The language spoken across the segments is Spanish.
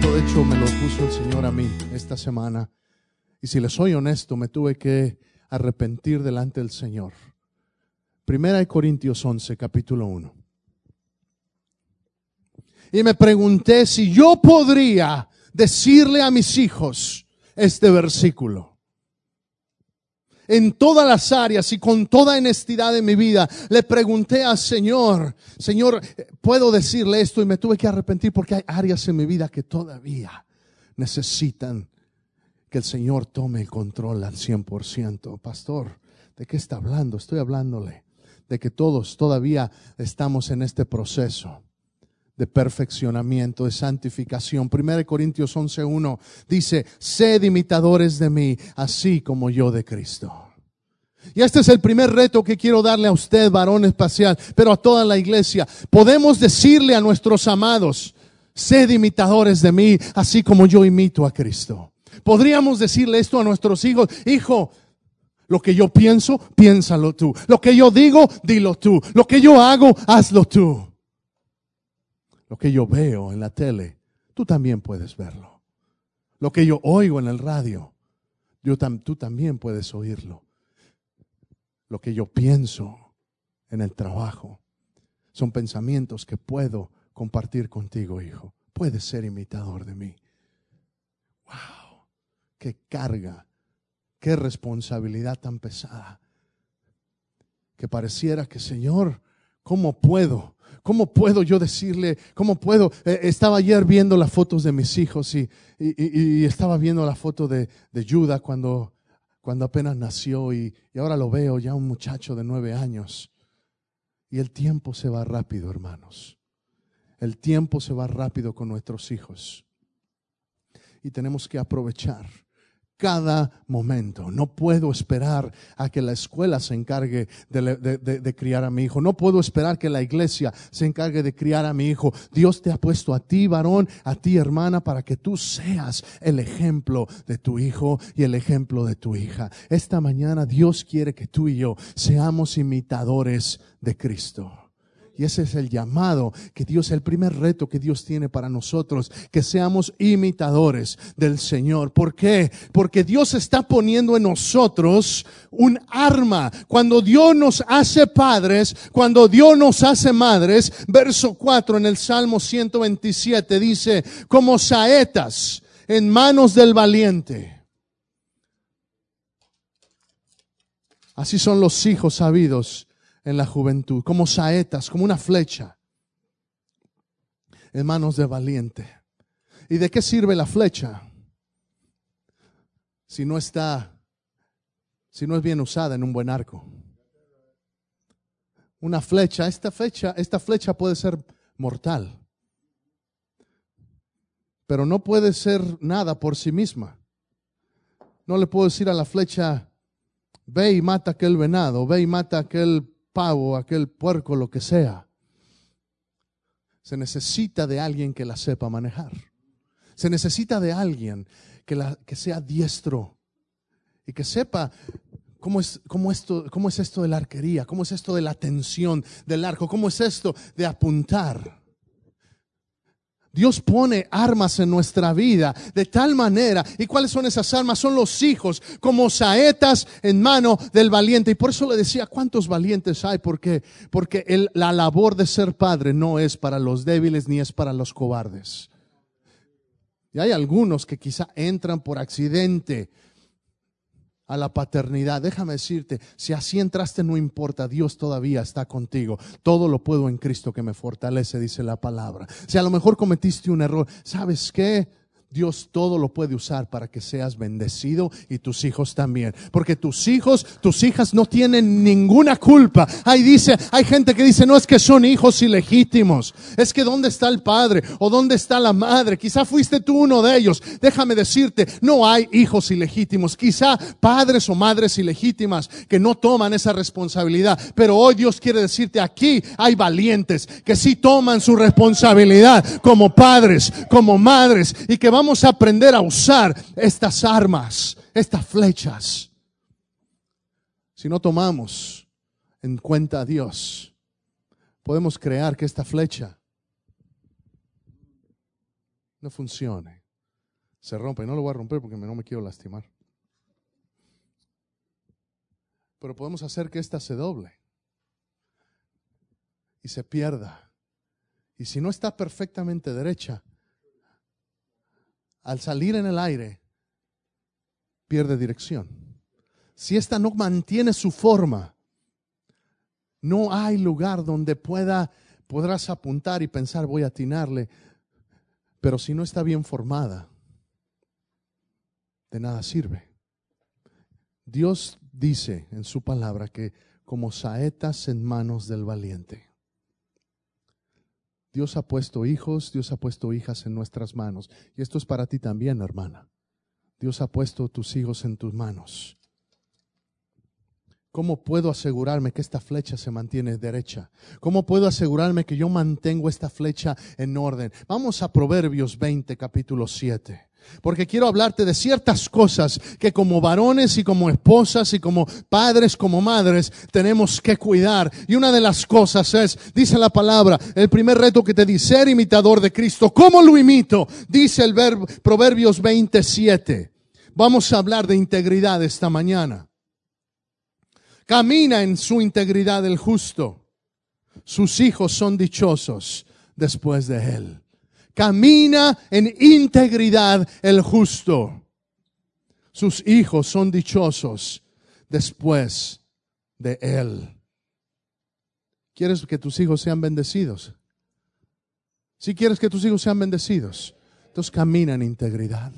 de hecho, me lo puso el Señor a mí esta semana. Y si le soy honesto, me tuve que arrepentir delante del Señor. Primera de Corintios 11, capítulo 1. Y me pregunté si yo podría decirle a mis hijos este versículo en todas las áreas y con toda honestidad de mi vida, le pregunté al Señor, Señor, puedo decirle esto y me tuve que arrepentir porque hay áreas en mi vida que todavía necesitan que el Señor tome el control al 100%. Pastor, ¿de qué está hablando? Estoy hablándole de que todos todavía estamos en este proceso de perfeccionamiento, de santificación. 1 Corintios 11.1 dice, sed imitadores de mí, así como yo de Cristo. Y este es el primer reto que quiero darle a usted, varón espacial, pero a toda la iglesia. Podemos decirle a nuestros amados, sed imitadores de mí, así como yo imito a Cristo. Podríamos decirle esto a nuestros hijos, hijo, lo que yo pienso, piénsalo tú. Lo que yo digo, dilo tú. Lo que yo hago, hazlo tú lo que yo veo en la tele, tú también puedes verlo. Lo que yo oigo en el radio, tú también puedes oírlo. Lo que yo pienso en el trabajo, son pensamientos que puedo compartir contigo, hijo. Puedes ser imitador de mí. ¡Wow! ¡Qué carga! ¡Qué responsabilidad tan pesada! Que pareciera que, Señor, ¿cómo puedo? ¿Cómo puedo yo decirle? ¿Cómo puedo? Eh, estaba ayer viendo las fotos de mis hijos y, estaba viendo la foto de, de Judah cuando, apenas nació y ahora lo veo ya un muchacho de nueve años. Y el tiempo se va rápido, hermanos. El tiempo se va rápido con nuestros hijos. Y tenemos que aprovechar cada momento. No puedo esperar a que la escuela se encargue de, criar a mi hijo. No puedo esperar que la iglesia se encargue de criar a mi hijo. Dios te ha puesto a ti, varón, a ti, hermana, para que tú seas el ejemplo de tu hijo y el ejemplo de tu hija. Esta mañana Dios quiere que tú y yo seamos imitadores de Cristo. Y ese es el llamado que Dios, el primer reto que Dios tiene para nosotros, que seamos imitadores del Señor. ¿Por qué? Porque Dios está poniendo en nosotros un arma. Cuando Dios nos hace padres, cuando Dios nos hace madres, verso 4 en el Salmo 127 dice, como saetas en manos del valiente. Así son los hijos sabidos en la juventud, como saetas, como una flecha, en manos de valiente. ¿Y de qué sirve la flecha? Si no está, si no es bien usada en un buen arco. Una flecha, esta flecha, esta flecha puede ser mortal, pero no puede ser nada por sí misma. No le puedo decir a la flecha, ve y mata aquel venado, ve y mata aquel pavo, aquel puerco, lo que sea. Se necesita de alguien que la sepa manejar. Se necesita de alguien que, la, que sea diestro y que sepa cómo es, cómo, esto, cómo es esto de la arquería, cómo es esto de la tensión del arco, cómo es esto de apuntar. Dios pone armas en nuestra vida de tal manera. ¿Y cuáles son esas armas? Son los hijos, como saetas en mano del valiente. Y por eso le decía, ¿cuántos valientes hay? Porque, porque la labor de ser padre no es para los débiles ni es para los cobardes. Y hay algunos que quizá entran por accidente a la paternidad. Déjame decirte, si así entraste no importa, Dios todavía está contigo. Todo lo puedo en Cristo que me fortalece, dice la palabra. Si a lo mejor cometiste un error, ¿sabes qué? Dios todo lo puede usar para que seas bendecido y tus hijos también. Porque tus hijos, tus hijas no tienen ninguna culpa. Ahí dice, hay gente que dice, no es que son hijos ilegítimos. Es que dónde está el padre o dónde está la madre. Quizá fuiste tú uno de ellos. Déjame decirte, no hay hijos ilegítimos. Quizá padres o madres ilegítimas que no toman esa responsabilidad. Pero hoy Dios quiere decirte, aquí hay valientes que sí toman su responsabilidad como padres, como madres y que vamos vamos a aprender a usar estas armas, estas flechas. Si no tomamos en cuenta a Dios, podemos crear que esta flecha no funcione, se rompe. No lo voy a romper porque no me quiero lastimar. Pero podemos hacer que ésta se doble y se pierda. Y si no está perfectamente derecha, al salir en el aire, pierde dirección. Si esta no mantiene su forma, no hay lugar donde pueda, podrás apuntar y pensar voy a atinarle. Pero si no está bien formada, de nada sirve. Dios dice en su palabra que como saetas en manos del valiente. Dios ha puesto hijos, Dios ha puesto hijas en nuestras manos. Y esto es para ti también, hermana. Dios ha puesto tus hijos en tus manos. ¿Cómo puedo asegurarme que esta flecha se mantiene derecha? ¿Cómo puedo asegurarme que yo mantengo esta flecha en orden? Vamos a Proverbios 20, capítulo 7. Porque quiero hablarte de ciertas cosas que como varones y como esposas y como padres, como madres, tenemos que cuidar. Y una de las cosas es, dice la palabra, el primer reto que te dice, ser imitador de Cristo. ¿Cómo lo imito? Dice el verbo, Proverbios 27. Vamos a hablar de integridad esta mañana. Camina en su integridad el justo. Sus hijos son dichosos después de él. Camina en integridad el justo. Sus hijos son dichosos después de él. ¿Quieres que tus hijos sean bendecidos? Si quieres que tus hijos sean bendecidos, entonces camina en integridad.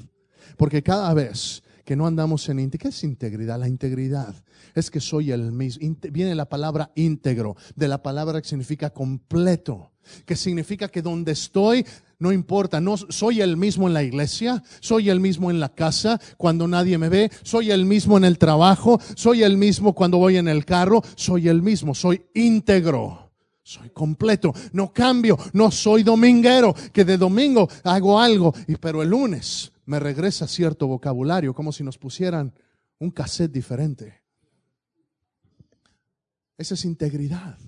Porque cada vez que no andamos en integridad. ¿Qué es integridad? La integridad es que soy el mismo. Viene la palabra íntegro, de la palabra que significa completo, que significa que donde estoy, no importa, soy el mismo en la iglesia, soy el mismo en la casa cuando nadie me ve, soy el mismo en el trabajo, soy el mismo cuando voy en el carro, soy el mismo, soy íntegro. Soy completo, no cambio, no soy dominguero, que de domingo hago algo, y pero el lunes me regresa cierto vocabulario, como si nos pusieran un cassette diferente. Esa es integridad.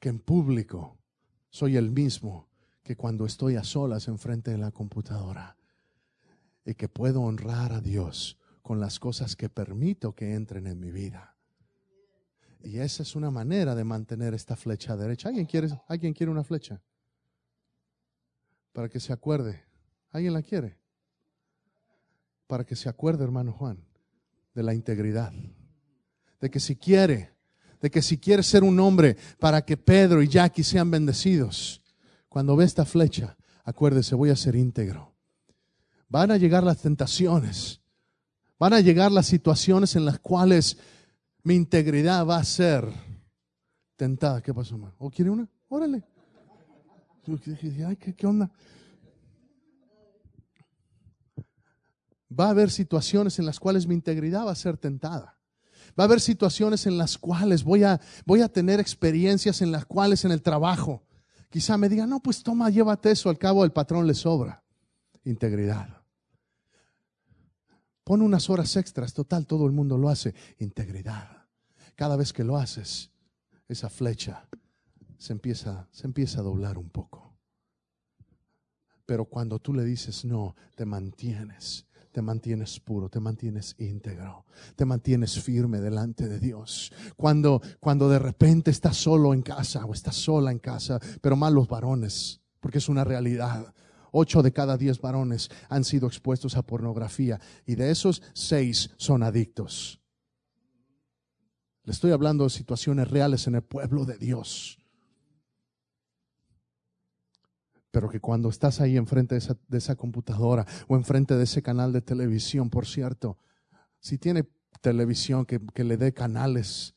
Que en público soy el mismo que cuando estoy a solas enfrente de la computadora. Y que puedo honrar a Dios con las cosas que permito que entren en mi vida. Y esa es una manera de mantener esta flecha derecha. ¿Alguien quiere, ¿alguien quiere una flecha? Para que se acuerde. ¿Alguien la quiere? Para que se acuerde, hermano Juan, de la integridad. De que si quiere, de que si quiere ser un hombre para que Pedro y Jackie sean bendecidos, cuando ve esta flecha, acuérdese, voy a ser íntegro. Van a llegar las tentaciones, van a llegar las situaciones en las cuales mi integridad va a ser tentada. ¿Qué pasó, hermano? ¿O quiere una? Órale. ¿qué, ¿Qué onda? Va a haber situaciones en las cuales mi integridad va a ser tentada. Va a haber situaciones en las cuales voy a, voy a tener experiencias en las cuales en el trabajo quizá me diga no, pues toma, llévate eso, al cabo el patrón le sobra. Integridad. Pon unas horas extras, total, todo el mundo lo hace. Integridad. Cada vez que lo haces, esa flecha se empieza, se empieza a doblar un poco. Pero cuando tú le dices no, te mantienes te mantienes puro, te mantienes íntegro, te mantienes firme delante de Dios. Cuando, cuando de repente estás solo en casa o estás sola en casa, pero más los varones, porque es una realidad. Ocho de cada diez varones han sido expuestos a pornografía y de esos seis son adictos. Le estoy hablando de situaciones reales en el pueblo de Dios. Pero que cuando estás ahí enfrente de esa, computadora o enfrente de ese canal de televisión, por cierto, si tiene televisión que, le dé canales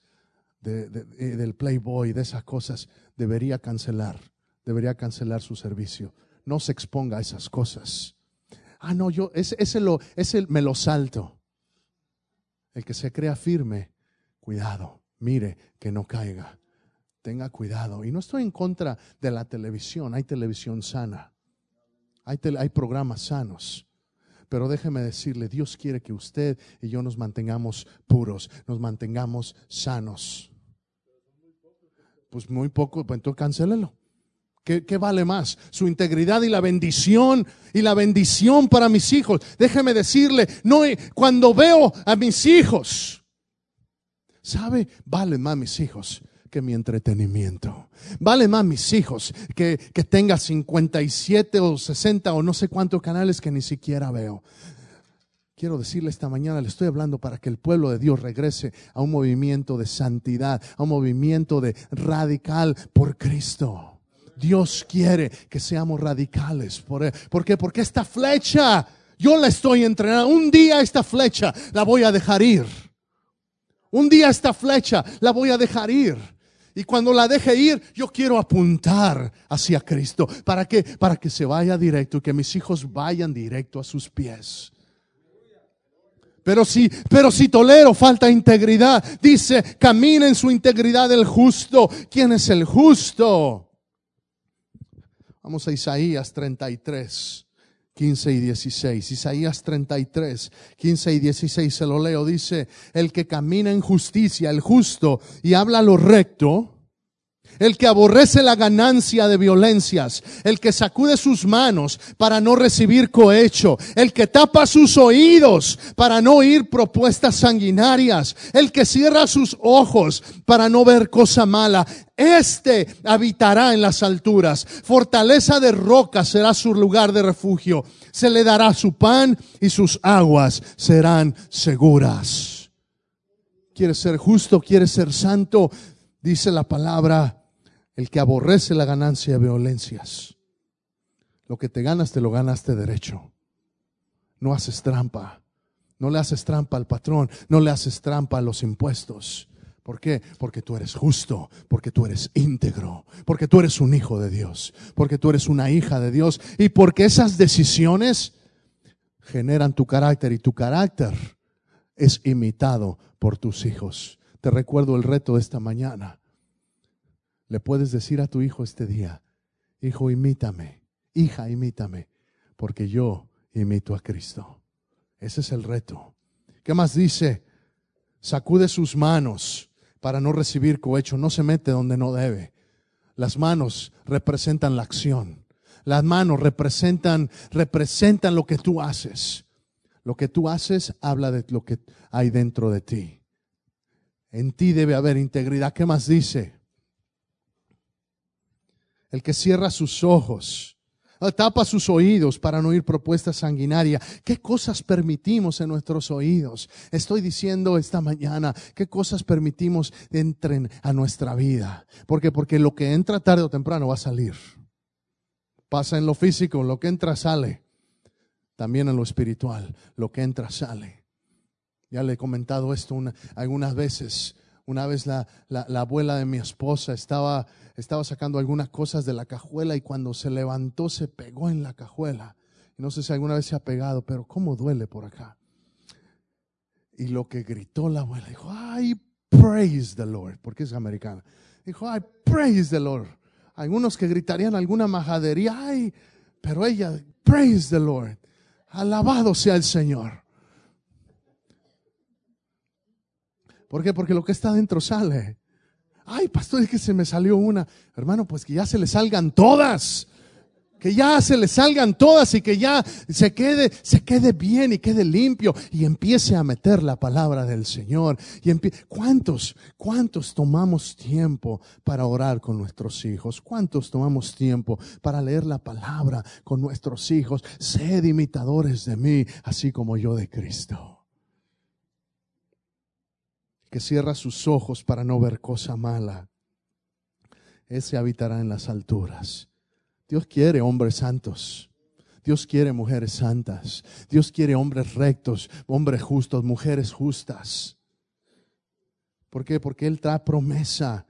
de, eh, del Playboy, de esas cosas, debería cancelar, debería cancelar su servicio. No se exponga a esas cosas. Ah, no, yo, ese, ese, lo, ese me lo salto. El que se crea firme, cuidado, mire que no caiga tenga cuidado. Y no estoy en contra de la televisión, hay televisión sana, hay, programas sanos. Pero déjeme decirle, Dios quiere que usted y yo nos mantengamos puros, nos mantengamos sanos. Pues muy poco, pues entonces cancélelo. ¿Qué, ¿Qué, vale más? Su integridad y la bendición y la bendición para mis hijos. Déjeme decirle, no, cuando veo a mis hijos, ¿sabe? Vale más mis hijos que mi entretenimiento. Vale más mis hijos que, que tenga 57 o 60 o no sé cuántos canales que ni siquiera veo. Quiero decirle esta mañana, le estoy hablando para que el pueblo de Dios regrese a un movimiento de santidad, a un movimiento de radical por Cristo. Dios quiere que seamos radicales. ¿Por, ¿Por qué? Porque esta flecha, yo la estoy entrenando. Un día esta flecha la voy a dejar ir. Un día esta flecha la voy a dejar ir. Y cuando la deje ir, yo quiero apuntar hacia Cristo. ¿Para qué? Para que se vaya directo y que mis hijos vayan directo a sus pies. Pero si, pero si tolero falta integridad, dice, camina en su integridad el justo. ¿Quién es el justo? Vamos a Isaías 33. 15 y 16. Isaías 33, 15 y 16 se lo leo. Dice, el que camina en justicia, el justo, y habla lo recto, el que aborrece la ganancia de violencias, el que sacude sus manos para no recibir cohecho, el que tapa sus oídos para no oír propuestas sanguinarias, el que cierra sus ojos para no ver cosa mala, este habitará en las alturas. Fortaleza de roca será su lugar de refugio. Se le dará su pan y sus aguas serán seguras. ¿Quieres ser justo? ¿Quieres ser santo? Dice la palabra, el que aborrece la ganancia violencias. Lo que te ganas, te lo ganaste derecho. No haces trampa. No le haces trampa al patrón. No le haces trampa a los impuestos. ¿Por qué? Porque tú eres justo, porque tú eres íntegro, porque tú eres un hijo de Dios, porque tú eres una hija de Dios y porque esas decisiones generan tu carácter y tu carácter es imitado por tus hijos. Te recuerdo el reto de esta mañana. Le puedes decir a tu hijo este día, hijo, imítame, hija, imítame, porque yo imito a Cristo. Ese es el reto. ¿Qué más dice? Sacude sus manos para no recibir cohecho, no se mete donde no debe. Las manos representan la acción. Las manos representan, representan lo que tú haces. Lo que tú haces habla de lo que hay dentro de ti. En ti debe haber integridad. ¿Qué más dice? El que cierra sus ojos tapa sus oídos para no oír propuestas sanguinarias. ¿Qué cosas permitimos en nuestros oídos? Estoy diciendo esta mañana, ¿qué cosas permitimos entren a nuestra vida? Porque porque lo que entra tarde o temprano va a salir. Pasa en lo físico, lo que entra sale. También en lo espiritual, lo que entra sale. Ya le he comentado esto algunas veces. Una vez la, la, abuela de mi esposa estaba, estaba sacando algunas cosas de la cajuela y cuando se levantó se pegó en la cajuela. no sé si alguna vez se ha pegado, pero cómo duele por acá. Y lo que gritó la abuela, dijo, ay, praise the Lord, porque es americana. Dijo, ay, praise the Lord. Algunos que gritarían alguna majadería, ay, pero ella, praise the Lord. Alabado sea el Señor. ¿Por qué? Porque lo que está dentro sale. Ay, pastor, es que se me salió una. Hermano, pues que ya se le salgan todas. Que ya se le salgan todas y que ya se quede, se quede bien y quede limpio y empiece a meter la palabra del Señor. Y ¿Cuántos, cuántos tomamos tiempo para orar con nuestros hijos? ¿Cuántos tomamos tiempo para leer la palabra con nuestros hijos? Sed imitadores de mí, así como yo de Cristo que cierra sus ojos para no ver cosa mala, ese habitará en las alturas. Dios quiere hombres santos. Dios quiere mujeres santas. Dios quiere hombres rectos, hombres justos, mujeres justas. ¿Por qué? Porque Él trae promesa.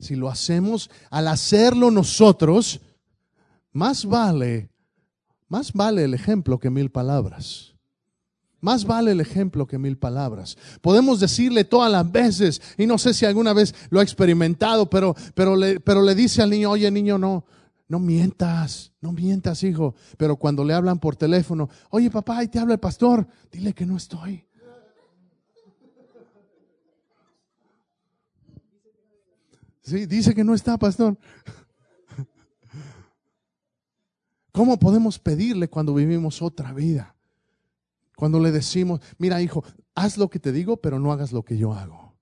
Si lo hacemos, al hacerlo nosotros, más vale, más vale el ejemplo que mil palabras. Más vale el ejemplo que mil palabras. Podemos decirle todas las veces, y no sé si alguna vez lo ha experimentado, pero, pero, le, pero le dice al niño, oye niño, no, no mientas, no mientas, hijo. Pero cuando le hablan por teléfono, oye papá, ahí te habla el pastor, dile que no estoy. Sí, dice que no está, pastor. ¿Cómo podemos pedirle cuando vivimos otra vida? Cuando le decimos, mira hijo, haz lo que te digo, pero no hagas lo que yo hago.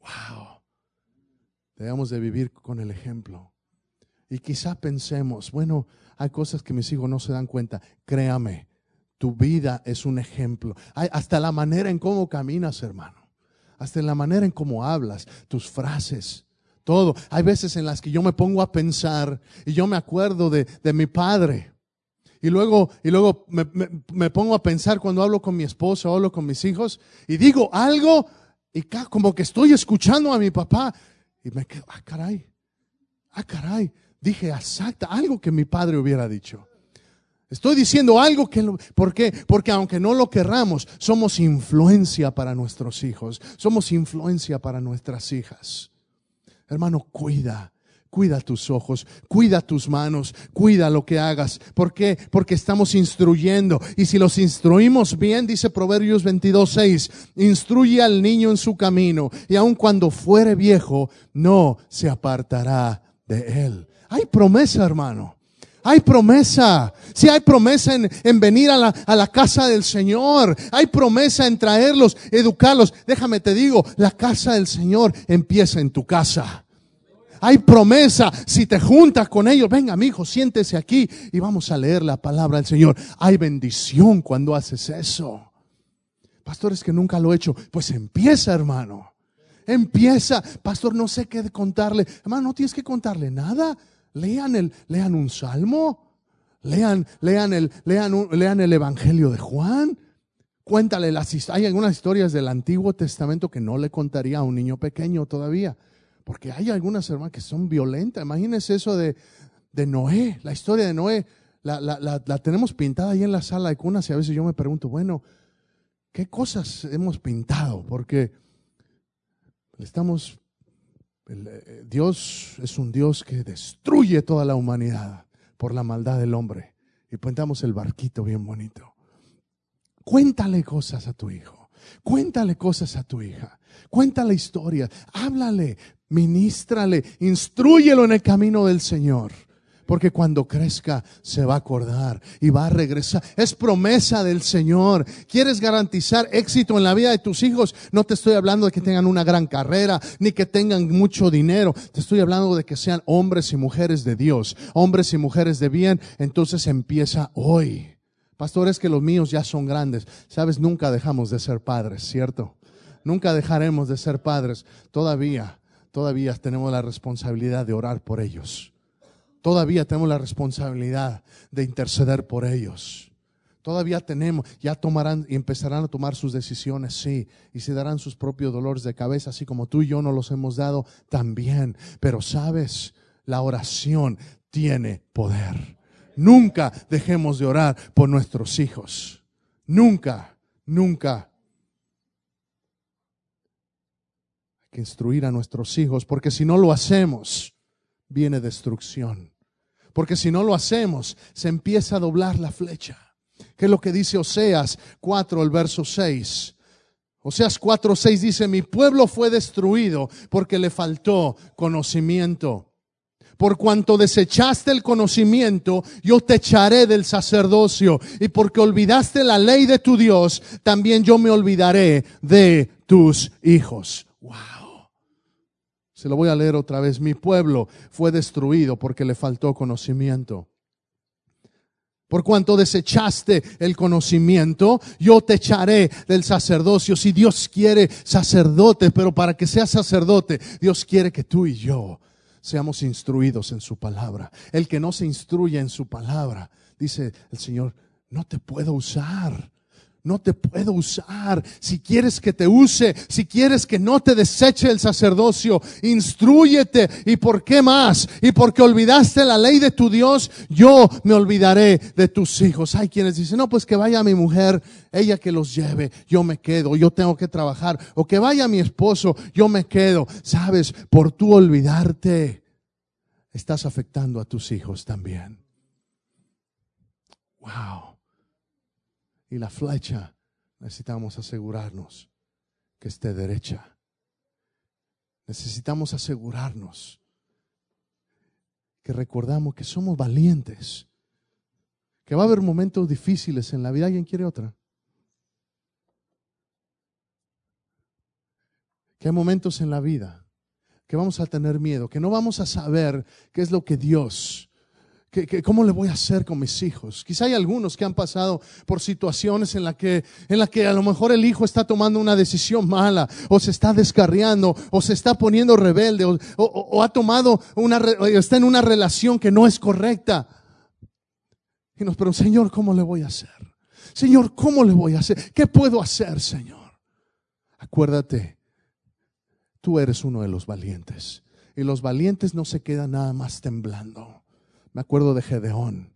Wow. Debemos de vivir con el ejemplo. Y quizá pensemos, bueno, hay cosas que mis hijos no se dan cuenta. Créame, tu vida es un ejemplo. Hay hasta la manera en cómo caminas, hermano. Hasta en la manera en cómo hablas, tus frases, todo. Hay veces en las que yo me pongo a pensar y yo me acuerdo de, de mi padre. Y luego, y luego me, me, pongo a pensar cuando hablo con mi esposa hablo con mis hijos y digo algo y como que estoy escuchando a mi papá y me quedo, ah, caray, ah, caray, dije exacta, algo que mi padre hubiera dicho. Estoy diciendo algo que, ¿por qué? Porque aunque no lo querramos, somos influencia para nuestros hijos, somos influencia para nuestras hijas. Hermano, cuida, Cuida tus ojos, cuida tus manos, cuida lo que hagas. ¿Por qué? Porque estamos instruyendo. Y si los instruimos bien, dice Proverbios 22, 6, instruye al niño en su camino y aun cuando fuere viejo, no se apartará de él. Hay promesa, hermano. Hay promesa. Si hay promesa en, en venir a la, a la, casa del Señor. Hay promesa en traerlos, educarlos. Déjame te digo, la casa del Señor empieza en tu casa. Hay promesa. Si te juntas con ellos, venga, mi hijo, siéntese aquí y vamos a leer la palabra del Señor. Hay bendición cuando haces eso. Pastores que nunca lo he hecho. Pues empieza, hermano. Empieza. Pastor, no sé qué contarle. Hermano, no tienes que contarle nada. Lean, el, lean un salmo. Lean, lean, el, lean, lean el Evangelio de Juan. Cuéntale las Hay algunas historias del Antiguo Testamento que no le contaría a un niño pequeño todavía. Porque hay algunas hermanas que son violentas. Imagínense eso de, de Noé, la historia de Noé. La, la, la, la, tenemos pintada ahí en la sala de cunas y a veces yo me pregunto, bueno, ¿qué cosas hemos pintado? Porque estamos, eh, Dios es un Dios que destruye toda la humanidad por la maldad del hombre. Y pintamos el barquito bien bonito. Cuéntale cosas a tu hijo. Cuéntale cosas a tu hija. Cuéntale historia. Háblale ministrale, instruyelo en el camino del Señor. Porque cuando crezca se va a acordar y va a regresar. Es promesa del Señor. ¿Quieres garantizar éxito en la vida de tus hijos? No te estoy hablando de que tengan una gran carrera, ni que tengan mucho dinero. Te estoy hablando de que sean hombres y mujeres de Dios, hombres y mujeres de bien. Entonces empieza hoy. Pastores que los míos ya son grandes. Sabes, nunca dejamos de ser padres, ¿cierto? Nunca dejaremos de ser padres. Todavía todavía tenemos la responsabilidad de orar por ellos. Todavía tenemos la responsabilidad de interceder por ellos. Todavía tenemos, ya tomarán y empezarán a tomar sus decisiones, sí, y se darán sus propios dolores de cabeza, así como tú y yo no los hemos dado también. Pero sabes, la oración tiene poder. Nunca dejemos de orar por nuestros hijos. Nunca, nunca. Que instruir a nuestros hijos, porque si no lo hacemos, viene destrucción. Porque si no lo hacemos, se empieza a doblar la flecha. ¿Qué es lo que dice Oseas 4, el verso 6? Oseas 4, 6 dice, mi pueblo fue destruido porque le faltó conocimiento. Por cuanto desechaste el conocimiento, yo te echaré del sacerdocio. Y porque olvidaste la ley de tu Dios, también yo me olvidaré de tus hijos. Wow. Se lo voy a leer otra vez. Mi pueblo fue destruido porque le faltó conocimiento. Por cuanto desechaste el conocimiento, yo te echaré del sacerdocio. Si Dios quiere sacerdote, pero para que sea sacerdote, Dios quiere que tú y yo seamos instruidos en su palabra. El que no se instruye en su palabra, dice el Señor, no te puedo usar no te puedo usar. Si quieres que te use, si quieres que no te deseche el sacerdocio, instruyete. ¿Y por qué más? Y porque olvidaste la ley de tu Dios, yo me olvidaré de tus hijos. Hay quienes dicen, no, pues que vaya mi mujer, ella que los lleve, yo me quedo, yo tengo que trabajar. O que vaya mi esposo, yo me quedo. Sabes, por tú olvidarte, estás afectando a tus hijos también. Wow y la flecha, necesitamos asegurarnos que esté derecha. Necesitamos asegurarnos que recordamos que somos valientes, Que va a haber momentos difíciles en la vida. ¿Alguien quiere otra? Que hay momentos en la vida que vamos a tener miedo, que no vamos a saber qué es lo que Dios ¿Cómo le voy a hacer con mis hijos? Quizá hay algunos que han pasado por situaciones en las que, en la que a lo mejor el hijo está tomando una decisión mala, o se está descarriando, o se está poniendo rebelde, o, ha tomado una, está en una relación que no es correcta. Y nos preguntamos, Señor, ¿cómo le voy a hacer? Señor, ¿cómo le voy a hacer? ¿Qué puedo hacer, Señor? Acuérdate, tú eres uno de los valientes. Y los valientes no se quedan nada más temblando. Me acuerdo de Gedeón,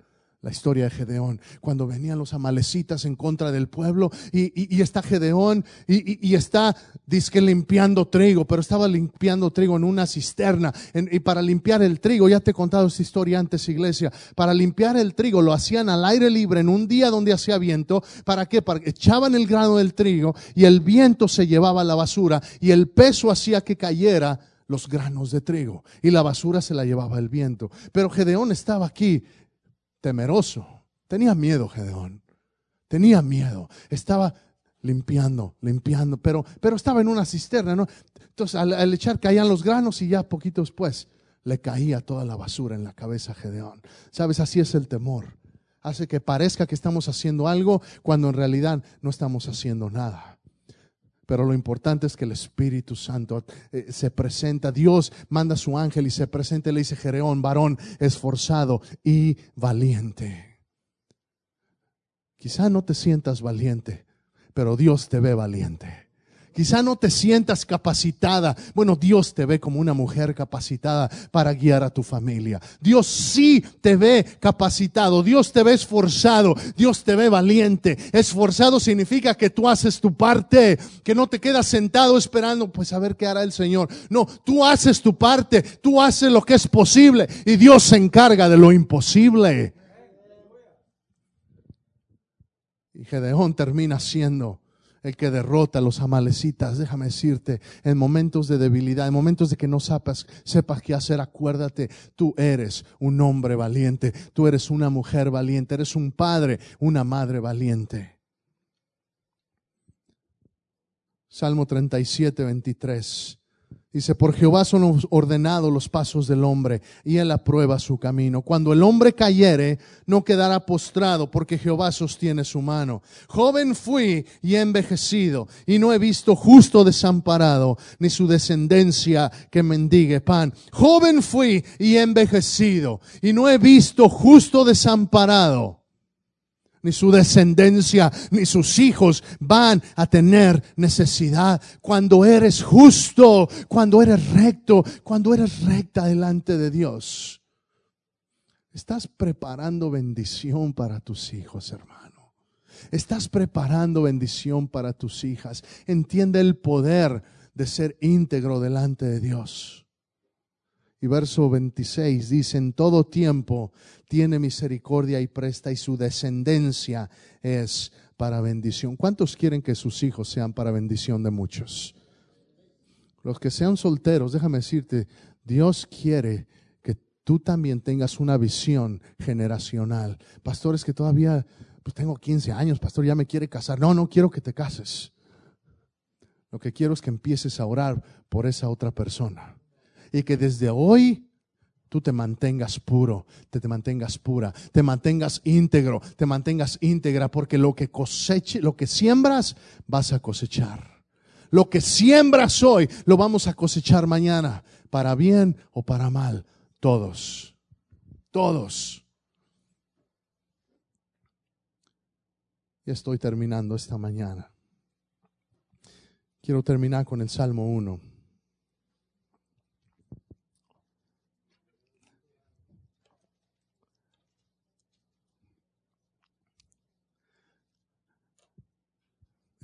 la historia de Gedeón, cuando venían los amalecitas en contra del pueblo y, está Gedeón y, está, dice limpiando trigo, pero estaba limpiando trigo en una cisterna. y para limpiar el trigo, ya te he contado esta historia antes, iglesia, para limpiar el trigo lo hacían al aire libre en un día donde hacía viento. ¿Para qué? Para que echaban el grano del trigo y el viento se llevaba la basura y el peso hacía que cayera los granos de trigo y la basura se la llevaba el viento. Pero Gedeón estaba aquí temeroso. Tenía miedo Gedeón. Tenía miedo. Estaba limpiando, limpiando, pero, pero estaba en una cisterna, ¿no? Entonces al, echar caían los granos y ya poquito después le caía toda la basura en la cabeza a Gedeón. Sabes, así es el temor. Hace que parezca que estamos haciendo algo cuando en realidad no estamos haciendo nada. Pero lo importante es que el Espíritu Santo eh, se presenta. Dios manda a su ángel y se presenta y le dice, Jereón, varón esforzado y valiente. Quizá no te sientas valiente, pero Dios te ve valiente. Quizá no te sientas capacitada. Bueno, Dios te ve como una mujer capacitada para guiar a tu familia. Dios sí te ve capacitado. Dios te ve esforzado. Dios te ve valiente. Esforzado significa que tú haces tu parte, que no te quedas sentado esperando, pues a ver qué hará el Señor. No, tú haces tu parte. Tú haces lo que es posible y Dios se encarga de lo imposible. Y Gedeón termina siendo el que derrota a los amalecitas. Déjame decirte, en momentos de debilidad, en momentos de que no sepas, sepas qué hacer, acuérdate, tú eres un hombre valiente, tú eres una mujer valiente, eres un padre, una madre valiente. Salmo 37, 23. Dice, por Jehová son ordenados los pasos del hombre y él aprueba su camino. Cuando el hombre cayere, no quedará postrado porque Jehová sostiene su mano. Joven fui y envejecido y no he visto justo desamparado ni su descendencia que mendigue pan. Joven fui y envejecido y no he visto justo desamparado ni su descendencia, ni sus hijos van a tener necesidad. Cuando eres justo, cuando eres recto, cuando eres recta delante de Dios, estás preparando bendición para tus hijos, hermano. Estás preparando bendición para tus hijas. Entiende el poder de ser íntegro delante de Dios. Y verso 26 dice, en todo tiempo tiene misericordia y presta y su descendencia es para bendición. ¿Cuántos quieren que sus hijos sean para bendición de muchos? Los que sean solteros, déjame decirte, Dios quiere que tú también tengas una visión generacional. Pastores que todavía, pues tengo 15 años, pastor, ya me quiere casar. No, no quiero que te cases. Lo que quiero es que empieces a orar por esa otra persona y que desde hoy tú te mantengas puro, te, te, mantengas pura, te mantengas íntegro, te mantengas íntegra, porque lo que coseche, lo que siembras, vas a cosechar. Lo que siembras hoy, lo vamos a cosechar mañana, para bien o para mal, todos, todos. Y estoy terminando esta mañana. Quiero terminar con el Salmo 1.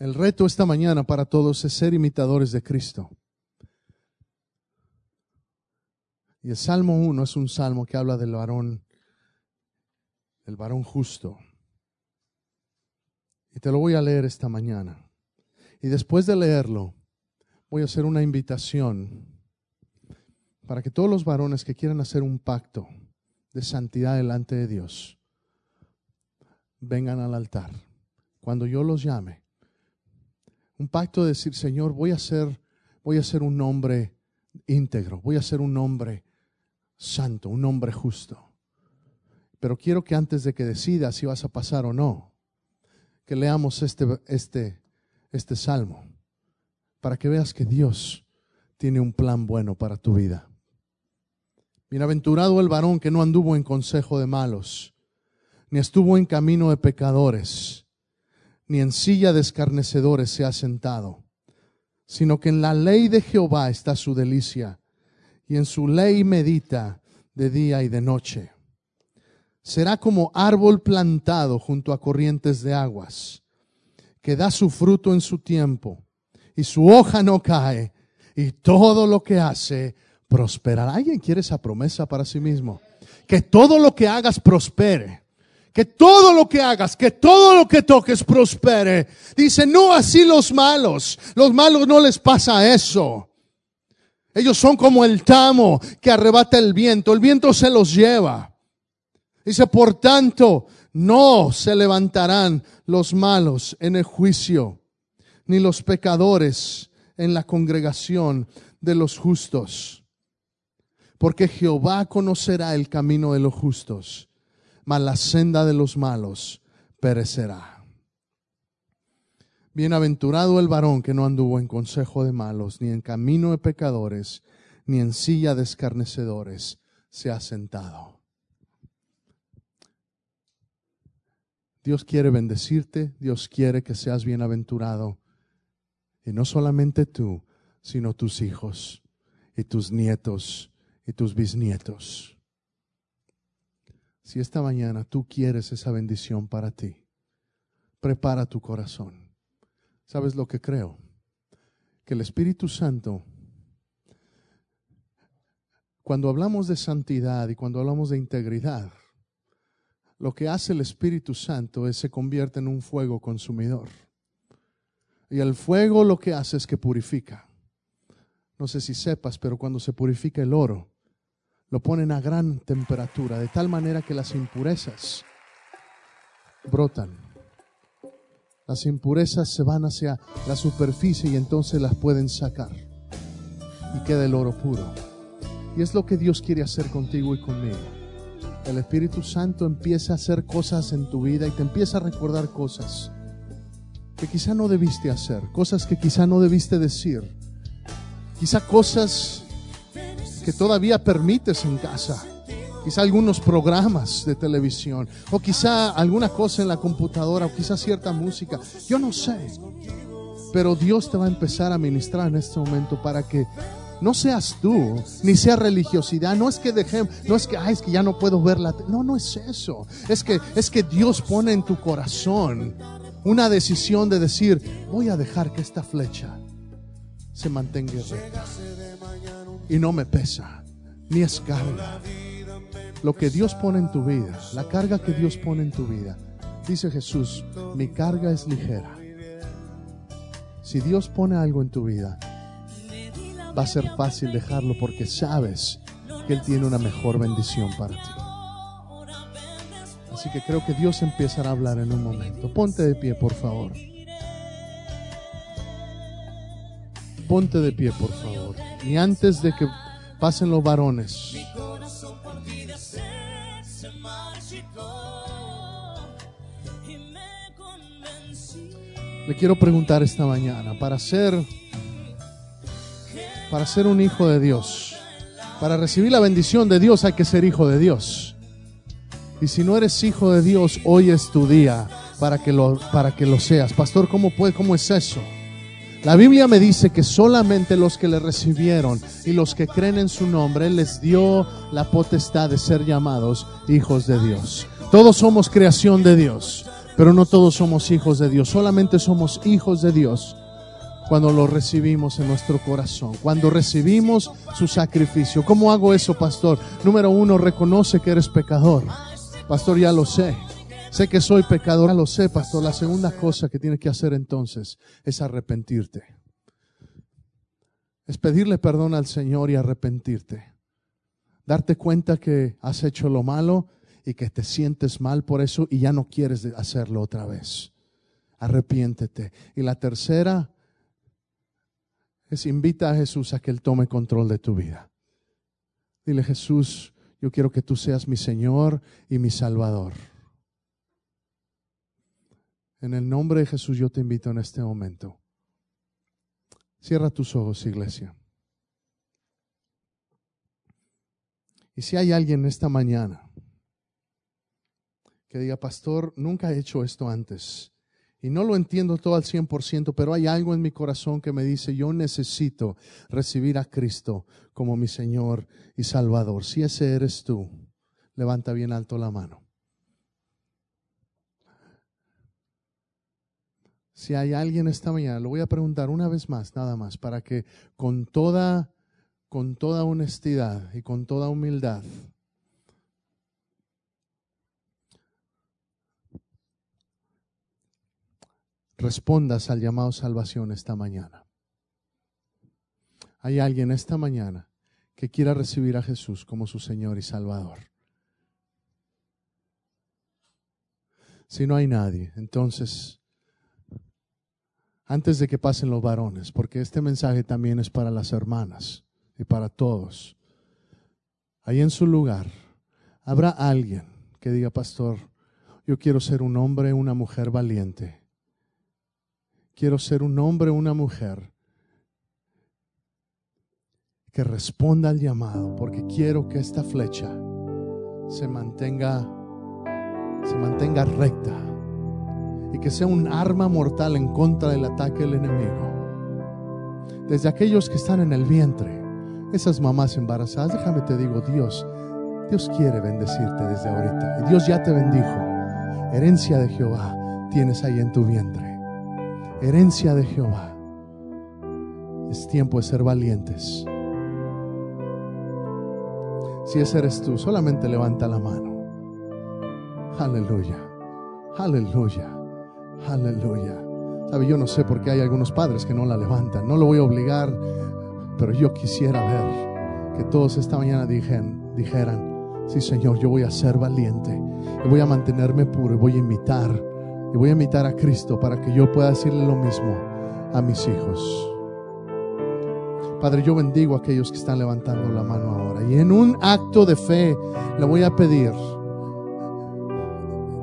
El reto esta mañana para todos es ser imitadores de Cristo. Y el Salmo 1 es un salmo que habla del varón, el varón justo. Y te lo voy a leer esta mañana. Y después de leerlo, voy a hacer una invitación para que todos los varones que quieran hacer un pacto de santidad delante de Dios, vengan al altar. Cuando yo los llame. Un pacto de decir, Señor, voy a ser, voy a ser un hombre íntegro, voy a ser un hombre santo, un hombre justo. Pero quiero que antes de que decidas si vas a pasar o no, que leamos este, este, este salmo para que veas que Dios tiene un plan bueno para tu vida. Bienaventurado el varón que no anduvo en consejo de malos, ni estuvo en camino de pecadores, ni en silla de escarnecedores se ha sentado, sino que en la ley de Jehová está su delicia, y en su ley medita de día y de noche será como árbol plantado junto a corrientes de aguas, que da su fruto en su tiempo, y su hoja no cae, y todo lo que hace prosperará. ¿Alguien quiere esa promesa para sí mismo? Que todo lo que hagas prospere. Que todo lo que hagas, que todo lo que toques prospere. Dice, no así los malos. Los malos no les pasa eso. Ellos son como el tamo que arrebata el viento. El viento se los lleva. Dice, por tanto, no se levantarán los malos en el juicio, ni los pecadores en la congregación de los justos. Porque Jehová conocerá el camino de los justos, mas la senda de los malos perecerá. Bienaventurado el varón que no anduvo en consejo de malos, ni en camino de pecadores, ni en silla de escarnecedores se ha sentado. Dios quiere bendecirte, Dios quiere que seas bienaventurado. Y no solamente tú, sino tus hijos y tus nietos y tus bisnietos. Si esta mañana tú quieres esa bendición para ti, prepara tu corazón. ¿Sabes lo que creo? Que el Espíritu Santo, cuando hablamos de santidad y cuando hablamos de integridad, lo que hace el Espíritu Santo es se convierte en un fuego consumidor. Y el fuego lo que hace es que purifica. No sé si sepas, pero cuando se purifica el oro, lo ponen a gran temperatura, de tal manera que las impurezas brotan. Las impurezas se van hacia la superficie y entonces las pueden sacar. Y queda el oro puro. Y es lo que Dios quiere hacer contigo y conmigo el Espíritu Santo empieza a hacer cosas en tu vida y te empieza a recordar cosas que quizá no debiste hacer, cosas que quizá no debiste decir, quizá cosas que todavía permites en casa, quizá algunos programas de televisión, o quizá alguna cosa en la computadora, o quizá cierta música, yo no sé. Pero Dios te va a empezar a ministrar en este momento para que no seas tú, ni sea religiosidad. No es que dejemos, no es que, ay, es que ya no puedo verla. No, no es eso. Es que, es que Dios pone en tu corazón una decisión de decir, voy a dejar que esta flecha se mantenga recta. Y no me pesa, ni es carga. Lo que Dios pone en tu vida, la carga que Dios pone en tu vida. Dice Jesús, mi carga es ligera. Si Dios pone algo en tu vida, va a ser fácil dejarlo porque sabes que Él tiene una mejor bendición para ti. Así que creo que Dios empezará a hablar en un momento. Ponte de pie, por favor. Ponte de pie, por favor. Y antes de que pasen los varones. Le quiero preguntar esta mañana, para ser para ser un hijo de Dios. Para recibir la bendición de Dios hay que ser hijo de Dios. Y si no eres hijo de Dios, hoy es tu día para que lo, para que lo seas. Pastor, ¿cómo, puede, ¿cómo es eso? La Biblia me dice que solamente los que le recibieron y los que creen en su nombre, les dio la potestad de ser llamados hijos de Dios. Todos somos creación de Dios, pero no todos somos hijos de Dios. Solamente somos hijos de Dios cuando lo recibimos en nuestro corazón, cuando recibimos su sacrificio. ¿Cómo hago eso, pastor? Número uno, reconoce que eres pecador. Pastor, ya lo sé. Sé que soy pecador, lo sé, pastor. La segunda cosa que tienes que hacer entonces es arrepentirte. Es pedirle perdón al Señor y arrepentirte. Darte cuenta que has hecho lo malo y que te sientes mal por eso y ya no quieres hacerlo otra vez. Arrepiéntete. Y la tercera es invita a Jesús a que Él tome control de tu vida. Dile Jesús, yo quiero que tú seas mi Señor y mi Salvador. En el nombre de Jesús yo te invito en este momento. Cierra tus ojos, iglesia. Y si hay alguien esta mañana que diga, pastor, nunca he hecho esto antes. Y no lo entiendo todo al 100%, pero hay algo en mi corazón que me dice, yo necesito recibir a Cristo como mi Señor y Salvador. Si ese eres tú, levanta bien alto la mano. Si hay alguien esta mañana, lo voy a preguntar una vez más, nada más, para que con toda, con toda honestidad y con toda humildad respondas al llamado salvación esta mañana. Hay alguien esta mañana que quiera recibir a Jesús como su Señor y Salvador. Si no hay nadie, entonces, antes de que pasen los varones, porque este mensaje también es para las hermanas y para todos, ahí en su lugar, habrá alguien que diga, pastor, yo quiero ser un hombre, una mujer valiente Quiero ser un hombre una mujer que responda al llamado, porque quiero que esta flecha se mantenga se mantenga recta y que sea un arma mortal en contra del ataque del enemigo. Desde aquellos que están en el vientre, esas mamás embarazadas, déjame te digo, Dios, Dios quiere bendecirte desde ahorita. Y Dios ya te bendijo. Herencia de Jehová tienes ahí en tu vientre herencia de Jehová. Es tiempo de ser valientes. Si ese eres tú, solamente levanta la mano. Aleluya, aleluya, aleluya. Sabe, yo no sé por qué hay algunos padres que no la levantan. No lo voy a obligar, pero yo quisiera ver que todos esta mañana dijeran, sí Señor, yo voy a ser valiente voy a mantenerme puro y voy a imitar y voy a invitar a Cristo para que yo pueda decirle lo mismo a mis hijos. Padre, yo bendigo a aquellos que están levantando la mano ahora. Y en un acto de fe le voy a pedir.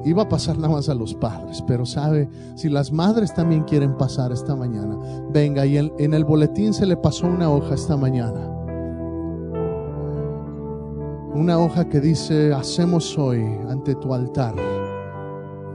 Iba a pasar nada más a los padres, pero sabe, si las madres también quieren pasar esta mañana, venga, y en el boletín se le pasó una hoja esta mañana. Una hoja que dice, hacemos hoy ante tu altar